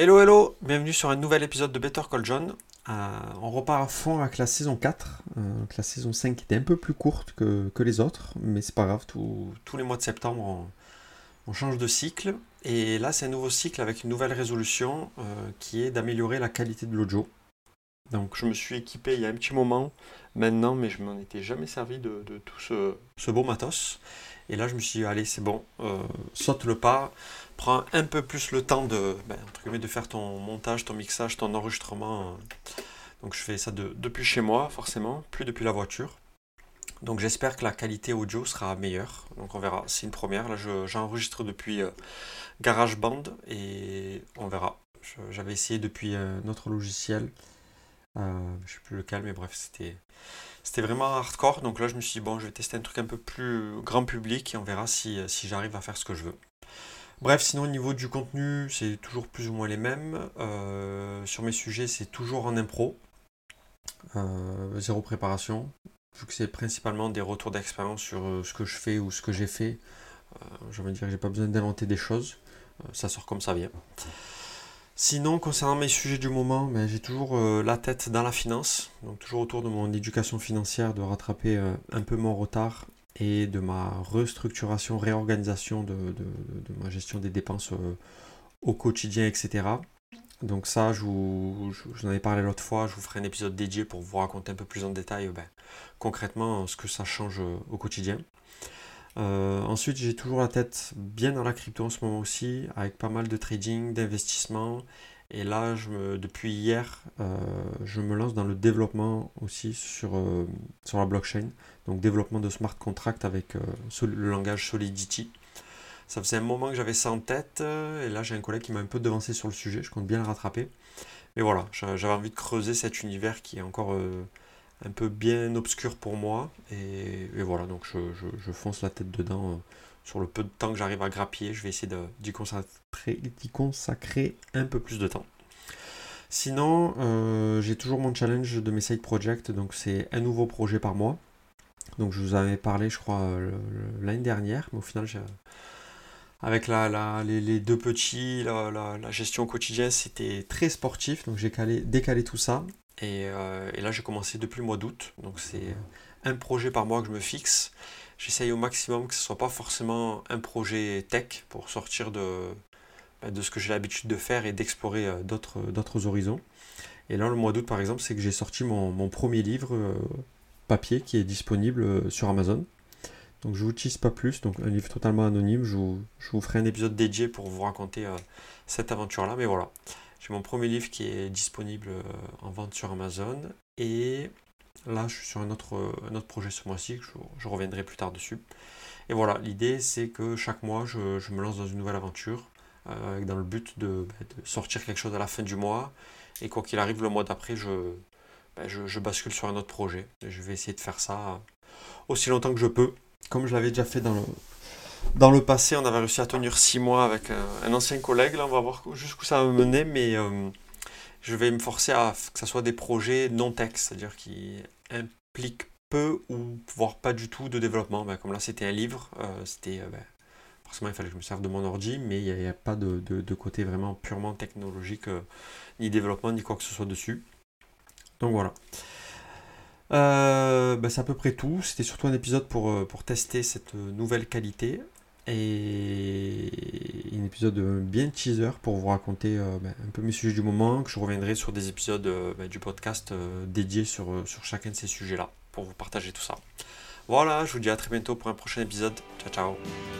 Hello hello, bienvenue sur un nouvel épisode de Better Call John. Euh, on repart à fond avec la saison 4. Euh, la saison 5 était un peu plus courte que, les autres, mais c'est pas grave, tous les mois de septembre on, change de cycle. Et là c'est un nouveau cycle avec une nouvelle résolution euh, qui est d'améliorer la qualité de l'audio. Donc je me suis équipé il y a un petit moment maintenant, mais je m'en étais jamais servi de, tout ce, beau matos. Et là je me suis dit, allez c'est bon, saute le pas, prends un peu plus le temps de, ben, de faire ton montage, ton mixage, ton enregistrement. Donc je fais ça depuis chez moi, forcément, plus depuis la voiture. Donc j'espère que la qualité audio sera meilleure. Donc on verra, c'est une première. Là j'enregistre depuis euh, GarageBand et on verra. J'avais essayé depuis un autre logiciel. Euh, je sais plus lequel, mais bref, c'était vraiment hardcore. Donc là je me suis dit, bon, je vais tester un truc un peu plus grand public et on verra si, si j'arrive à faire ce que je veux. Bref, sinon au niveau du contenu, c'est toujours plus ou moins les mêmes. Euh, sur mes sujets, c'est toujours en impro. Euh, zéro préparation. Vu que c'est principalement des retours d'expérience sur euh, ce que je fais ou ce que j'ai fait, je veux dire que j'ai pas besoin d'inventer des choses. ça sort comme ça vient. Sinon, concernant mes sujets du moment, ben, j'ai toujours la tête dans la finance, donc toujours autour de mon éducation financière, de rattraper un peu mon retard et de ma restructuration, réorganisation de, ma gestion des dépenses euh, au quotidien, etc. Donc ça, je vous, en avais parlé l'autre fois, je vous ferai un épisode dédié pour vous raconter un peu plus en détail ben, concrètement ce que ça change euh, au quotidien. Euh, ensuite, j'ai toujours la tête bien dans la crypto en ce moment aussi, avec pas mal de trading, d'investissement et là, je depuis hier, euh, je me lance dans le développement aussi sur, euh, sur la blockchain. Donc développement de smart contracts avec le langage Solidity. Ça faisait un moment que j'avais ça en tête, et là j'ai un collègue qui m'a un peu devancé sur le sujet, je compte bien le rattraper. Mais voilà, j'avais envie de creuser cet univers qui est encore un peu bien obscur pour moi. Et, voilà, donc je, fonce la tête dedans sur le peu de temps que j'arrive à grappiller, je vais essayer d'y consacrer, consacrer, un peu plus de temps. Sinon, euh, j'ai toujours mon challenge de mes side projects, donc c'est un nouveau projet par mois. Donc je vous avais parlé, je crois, l'année dernière, mais au final, avec la, les, deux petits, la, gestion quotidienne, c'était très sportif, donc j'ai décalé tout ça. Et, euh, et là, j'ai commencé depuis le mois d'août, donc c'est un projet par mois que je me fixe j'essaye au maximum que ce ne soit pas forcément un projet tech pour sortir de, bah, de ce que j'ai l'habitude de faire et d'explorer euh, d'autres, horizons. Et là, le mois d'août, par exemple, c'est que j'ai sorti mon, premier livre euh, papier qui est disponible sur Amazon. Donc je vous tease pas plus, donc un livre totalement anonyme, je vous, je vous ferai un épisode dédié pour vous raconter cette aventure-là, mais voilà. J'ai mon premier livre qui est disponible en vente sur Amazon et Là, je suis sur un autre, autre projet ce mois-ci, je, reviendrai plus tard dessus. Et voilà, l'idée c'est que chaque mois, je, me lance dans une nouvelle aventure, euh, dans le but bah, de, sortir quelque chose à la fin du mois. Et quoi qu'il arrive, le mois d'après, bah, je, je, bascule sur un autre projet. Et je vais essayer de faire ça aussi longtemps que je peux, comme je l'avais déjà fait dans le, dans le passé. On avait réussi à tenir six mois avec un, ancien collègue. Là, on va voir jusqu'où ça va mener, mais... Euh, je vais me forcer à que ce soit des projets non tech, c'est-à-dire qui impliquent peu ou voire pas du tout de développement. Ben, comme là, c'était un livre, euh, c'était euh, ben, forcément il fallait que je me serve de mon ordi, mais il n'y a, pas de, côté vraiment purement technologique, euh, ni développement, ni quoi que ce soit dessus. Donc voilà. Ben, c'est à peu près tout. C'était surtout un épisode pour, pour tester cette nouvelle qualité et un épisode bien teaser pour vous raconter euh, ben, un peu mes sujets du moment, que je reviendrai sur des épisodes euh, ben, du podcast euh, dédiés sur, sur chacun de ces sujets-là, pour vous partager tout ça. Voilà, je vous dis à très bientôt pour un prochain épisode. Ciao ciao